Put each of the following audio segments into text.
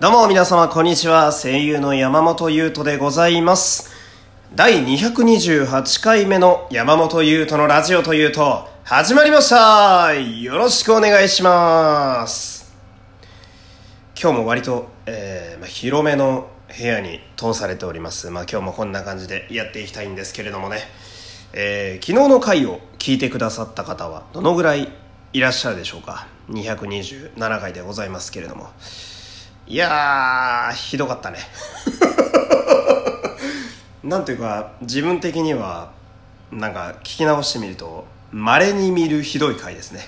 どうも皆様こんにちは。声優の山本優斗でございます。第228回目の山本優斗のラジオというと、始まりましたよろしくお願いします。今日も割と、えーまあ、広めの部屋に通されております。まあ今日もこんな感じでやっていきたいんですけれどもね。えー昨日の回を聞いてくださった方はどのぐらいいらっしゃるでしょうか。227回でございますけれども。いやー、ひどかったね。なんというか、自分的には、なんか聞き直してみると、稀に見るひどい回ですね。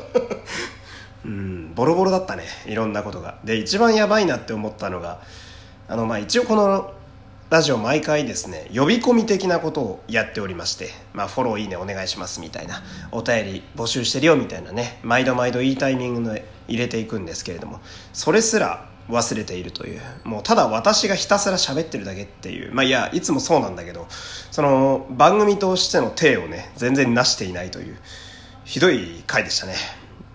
うん、ボロボロだったね。いろんなことが。で、一番やばいなって思ったのが、あの、まあ、一応このラジオ毎回ですね、呼び込み的なことをやっておりまして、まあ、フォローいいねお願いしますみたいな、お便り募集してるよみたいなね、毎度毎度いいタイミングで入れていくんですけれども、それすら忘れているという、もうただ私がひたすら喋ってるだけっていう、まあいや、いつもそうなんだけど、その番組としての体をね、全然なしていないという、ひどい回でしたね。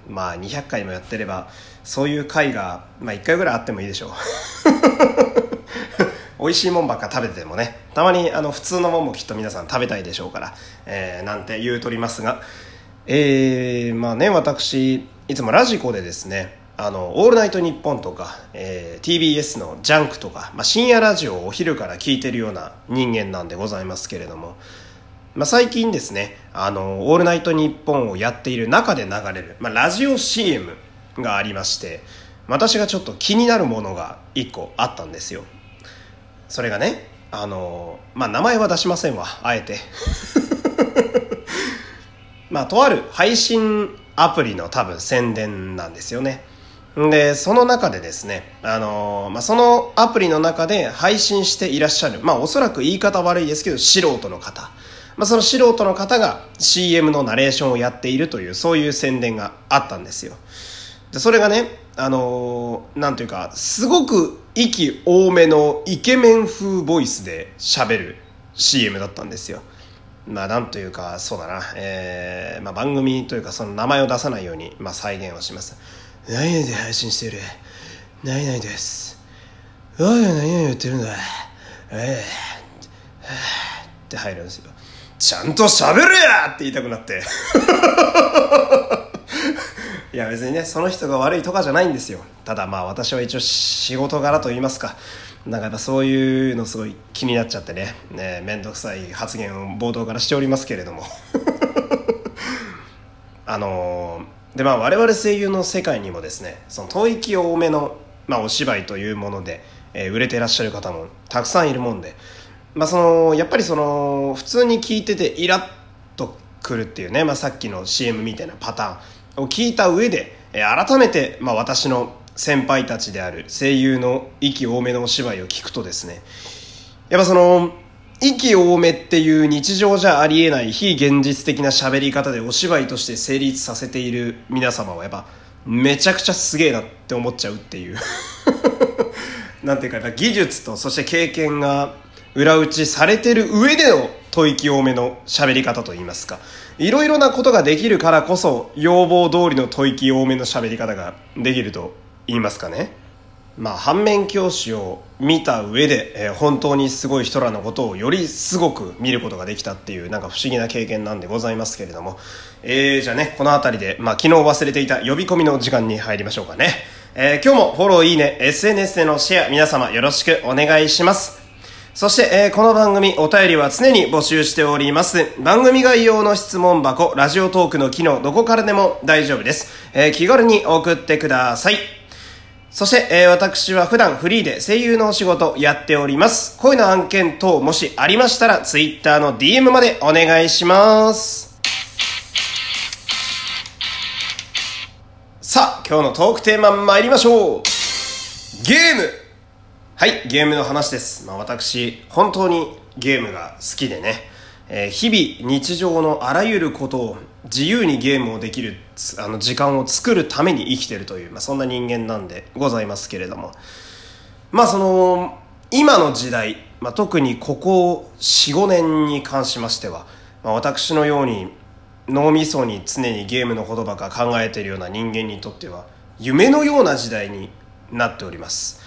まあ200回もやってれば、そういう回が、まあ1回ぐらいあってもいいでしょう。美味しいもんばっか食べててもね。たまにあの普通のもんもきっと皆さん食べたいでしょうから、えーなんて言うとりますが。えー、まあね私いつもラジコでですねあの、オールナイトニッポンとか、えー TBS のジャンクとか、まあ、深夜ラジオをお昼から聞いてるような人間なんでございますけれども、まあ、最近ですね、あの、オールナイトニッポンをやっている中で流れる、まあ、ラジオ CM がありまして、私がちょっと気になるものが一個あったんですよ。それがね、あの、まあ、名前は出しませんわ、あえて。まあ、とある配信アプリの多分宣伝なんですよね。で、その中でですね、あのまあ、そのアプリの中で配信していらっしゃる、まあ、おそらく言い方悪いですけど、素人の方。まあ、その素人の方が CM のナレーションをやっているという、そういう宣伝があったんですよ。で、それがね、あのーなんというか、すごく息多めのイケメン風ボイスで喋る CM だったんですよ。まあ、なんというか、そうだな、えー、まあ、番組というか、その名前を出さないように、まあ、再現をします。何々で配信している。何々です。おい、何々言ってるんだ。ええって入るんですよ。ちゃんと喋れやって言いたくなって。いや別にねその人が悪いとかじゃないんですよただまあ私は一応仕事柄と言いますかなんかやっぱそういうのすごい気になっちゃってね。ね面倒くさい発言を冒頭からしておりますけれども。あのーでまあ我々声優の世界にもですねその吐息多めの、まあ、お芝居というもので、えー売れていらっしゃる方もたくさんいるもんでまあそのやっぱりその普通に聞いててイラッとくるっていうね、まあ、さっきの CM みたいなパターンを聞いた上で、えー改めて、まあ、私の先輩たちである声優の息多めのお芝居を聞くとですねやっぱその息多めっていう日常じゃありえない非現実的な喋り方でお芝居として成立させている皆様はやっぱめちゃくちゃすげえなって思っちゃうっていう。なんていうかやっぱ技術とそして経験が裏打ちされてる上での吐息多めの喋り方といいますか。いろいろなことができるからこそ要望通りの吐息多めの喋り方ができると言いますかねまあ反面教師を見た上で、えー本当にすごい人らのことをよりすごく見ることができたっていうなんか不思議な経験なんでございますけれどもえー、じゃあねこの辺りで、まあ、昨日忘れていた呼び込みの時間に入りましょうかね、えー今日もフォローいいね SNS でのシェア皆様よろしくお願いしますそして、えーこの番組お便りは常に募集しております。番組概要の質問箱、ラジオトークの機能、どこからでも大丈夫です。えー気軽に送ってください。そして、えー私は普段フリーで声優のお仕事やっております。恋の案件等もしありましたら、Twitter の DM までお願いします。さあ、今日のトークテーマ参りましょう。ゲームはい、ゲームの話です。まあ私、本当にゲームが好きでね、え日々日常のあらゆることを自由にゲームをできるあの時間を作るために生きてるという、まあ、そんな人間なんでございますけれども、まあその、今の時代、まあ、特にここ4、5年に関しましては、まあ、私のように脳みそに常にゲームのことばか考えているような人間にとっては夢のような時代になっております。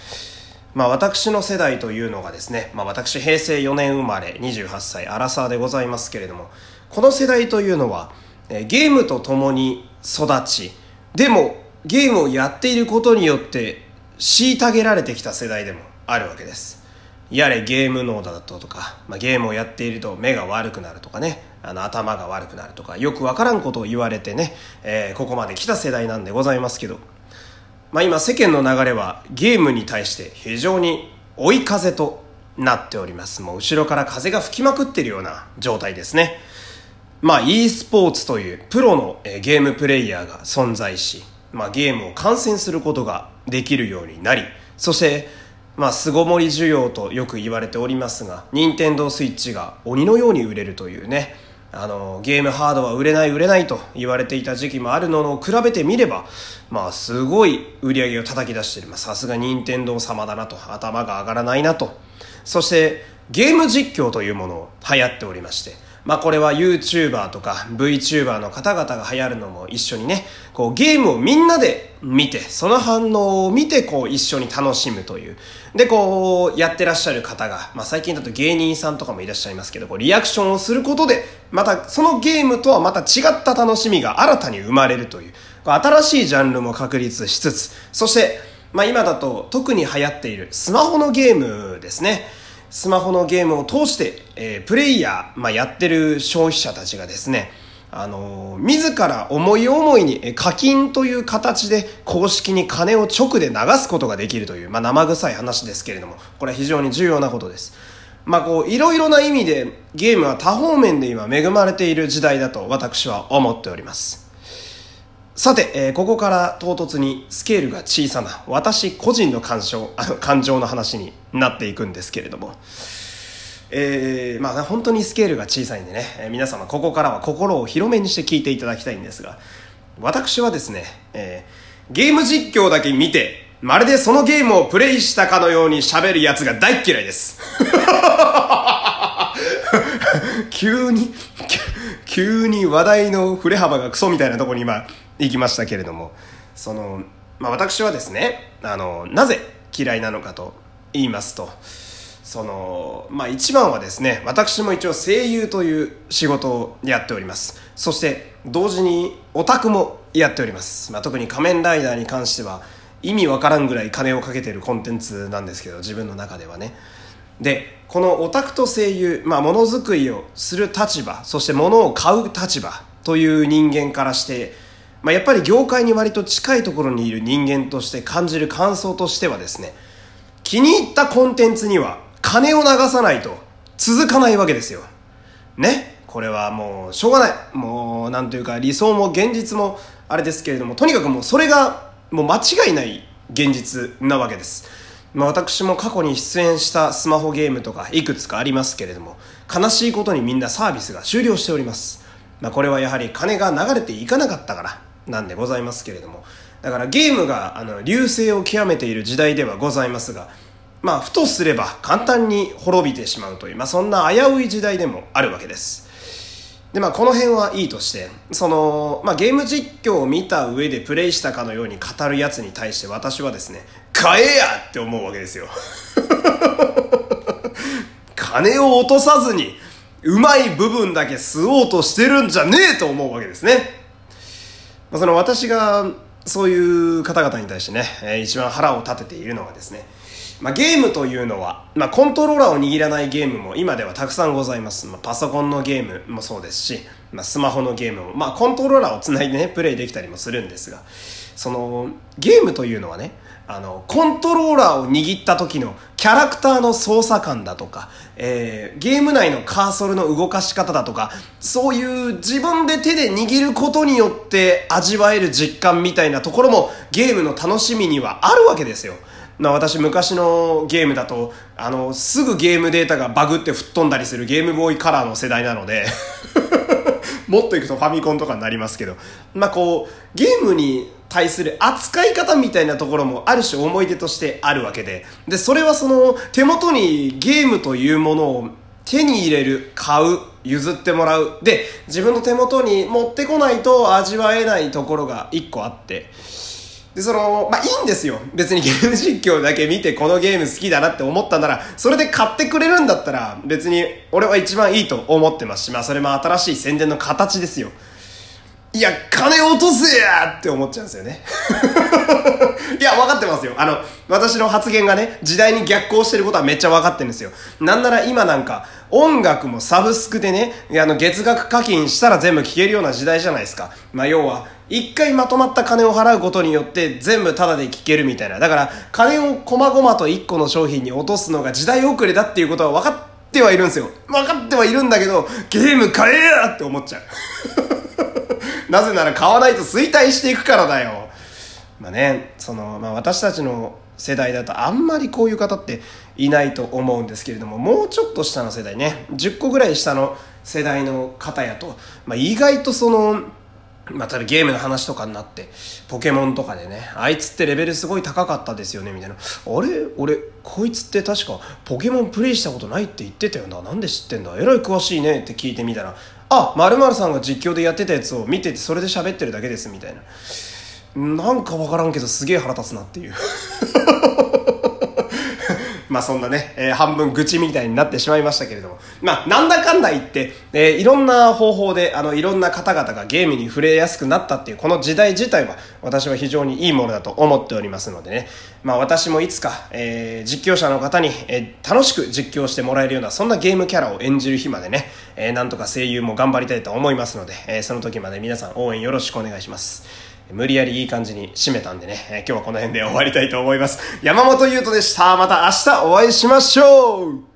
まあ私の世代というのがですね、まあ私平成4年生まれ28歳アラサーでございますけれども、この世代というのは、ゲームと共に育ち、でもゲームをやっていることによって虐げられてきた世代でもあるわけです。やれゲーム脳だとか、まあ、ゲームをやっていると目が悪くなるとかね、あの頭が悪くなるとか、よくわからんことを言われてね、えー、ここまで来た世代なんでございますけど、まあ、今世間の流れはゲームに対して非常に追い風となっております。もう後ろから風が吹きまくってるような状態ですね。まあ e スポーツというプロのゲームプレイヤーが存在し、まあゲームを観戦することができるようになり、そしてまあ、巣ごもり需要とよく言われておりますが、任天堂スイッチが鬼のように売れるというね、あの、ゲームハードは売れない売れないと言われていた時期もあるのを比べてみれば、まあ、すごい売り上げを叩き出してる。ま、さすが任天堂様だなと、頭が上がらないなと。そして、ゲーム実況というものを流行っておりまして、まあこれは YouTuber とか VTuber の方々が流行るのも一緒にね、こうゲームをみんなで見て、その反応を見てこう一緒に楽しむという。で、こうやってらっしゃる方が、まあ最近だと芸人さんとかもいらっしゃいますけど、こうリアクションをすることで、またそのゲームとはまた違った楽しみが新たに生まれるという、新しいジャンルも確立しつつ、そして、まあ今だと特に流行っているスマホのゲームですね。スマホのゲームを通して、えー、プレイヤー、まあ、やってる消費者たちがですね、あのー、自ら思い思いに課金という形で公式に金を直で流すことができるという、まあ、生臭い話ですけれども、これは非常に重要なことです。まあ、こう、いろいろな意味でゲームは多方面で今恵まれている時代だと私は思っております。さて、えー、ここから唐突にスケールが小さな私個人の感情、あの感情の話になっていくんですけれども、えー、まあ本当にスケールが小さいんでね、えー、皆様ここからは心を広めにして聞いていただきたいんですが、私はですね、えー、ゲーム実況だけ見て、まるでそのゲームをプレイしたかのように喋るやつが大嫌いです。急に、急に話題の振れ幅がクソみたいなところに今、行きましたけれどもその、まあ、私はですねあのなぜ嫌いなのかと言いますとそのまあ一番はですね私も一応声優という仕事をやっております。そして同時にオタクもやっております、まあ、特に仮面ライダーに関しては意味わからんぐらい金をかけてるコンテンツなんですけど自分の中ではね。でこのオタクと声優まあものづくりをする立場そして物を買う立場という人間からしてまあ、やっぱり業界に割と近いところにいる人間として感じる感想としてはですね、気に入ったコンテンツには金を流さないと続かないわけですよ。ね？これはもうしょうがない。もうなんというか理想も現実もあれですけれども、とにかくもうそれがもう間違いない現実なわけです。まあ、私も過去に出演したスマホゲームとかいくつかありますけれども、悲しいことにみんなサービスが終了しております。まあ、これはやはり金が流れていかなかったからなんでございますけれども。だからゲームがあの流星を極めている時代ではございますがまあふとすれば簡単に滅びてしまうという、まあ、そんな危うい時代でもあるわけです。でまあこの辺はいいとしてその、まあ、ゲーム実況を見た上でプレイしたかのように語るやつに対して私はですね買えやって思うわけですよ。金を落とさずにうまい部分だけ吸おうとしてるんじゃねえと思うわけですね。まあ、その私がそういう方々に対してね、え、一番腹を立てているのはですね、まあ、ゲームというのは、まあ、コントローラーを握らないゲームも今ではたくさんございます。まあ、パソコンのゲームもそうですし、まあ、スマホのゲームも、まあ、コントローラーをつないでね、プレイできたりもするんですが、その、ゲームというのはね、あの、コントローラーを握った時のキャラクターの操作感だとか、えー、ゲーム内のカーソルの動かし方だとか、そういう自分で手で握ることによって味わえる実感みたいなところもゲームの楽しみにはあるわけですよ。まあ私昔のゲームだと、あの、すぐゲームデータがバグって吹っ飛んだりするゲームボーイカラーの世代なのでもっといくとファミコンとかになりますけど、まあこう、ゲームに対する扱い方みたいなところもある種思い出としてあるわけで、で、それはその手元にゲームというものを手に入れる、買う、譲ってもらう。で、自分の手元に持ってこないと味わえないところが一個あって、で、その、まあ、いいんですよ。別にゲーム実況だけ見てこのゲーム好きだなって思ったなら、それで買ってくれるんだったら、別に俺は一番いいと思ってますし、まあ、それも新しい宣伝の形ですよ。いや、金落とせやって思っちゃうんですよね。いや、分かってますよ。あの、私の発言がね、時代に逆行してることはめっちゃ分かってるんですよ。なんなら今なんか、音楽もサブスクでね、あの、月額課金したら全部聴けるような時代じゃないですか。まあ、要は、一回まとまった金を払うことによって全部タダで聴けるみたいな。だから、金を細々と一個の商品に落とすのが時代遅れだっていうことは分かってはいるんですよ。分かってはいるんだけど、ゲーム買えやって思っちゃう。なぜなら買わないと衰退していくからだよ。まあね、その、まあ私たちの世代だとあんまりこういう方っていないと思うんですけれども、もうちょっと下の世代ね、10個ぐらい下の世代の方やと、まあ意外とその、まあ、例えばゲームの話とかになって、ポケモンとかでね、あいつってレベルすごい高かったですよね、みたいな。あれ？俺、こいつって確かポケモンプレイしたことないって言ってたよな。なんで知ってんだ？えらい詳しいねって聞いてみたら、あ、〇〇さんが実況でやってたやつを見ててそれで喋ってるだけです、みたいな。なんかわからんけどすげえ腹立つなっていう。まあそんなね、えー、半分愚痴みたいになってしまいましたけれども。まあなんだかんだ言って、えー、いろんな方法で、あの、いろんな方々がゲームに触れやすくなったっていうこの時代自体は私は非常にいいものだと思っておりますのでね。まあ私もいつか、えー、実況者の方に、えー、楽しく実況してもらえるようなそんなゲームキャラを演じる日までね、えー、なんとか声優も頑張りたいと思いますので、えー、その時まで皆さん応援よろしくお願いします。無理やりいい感じに締めたんでね、今日はこの辺で終わりたいと思います。山本優斗でした。また明日お会いしましょう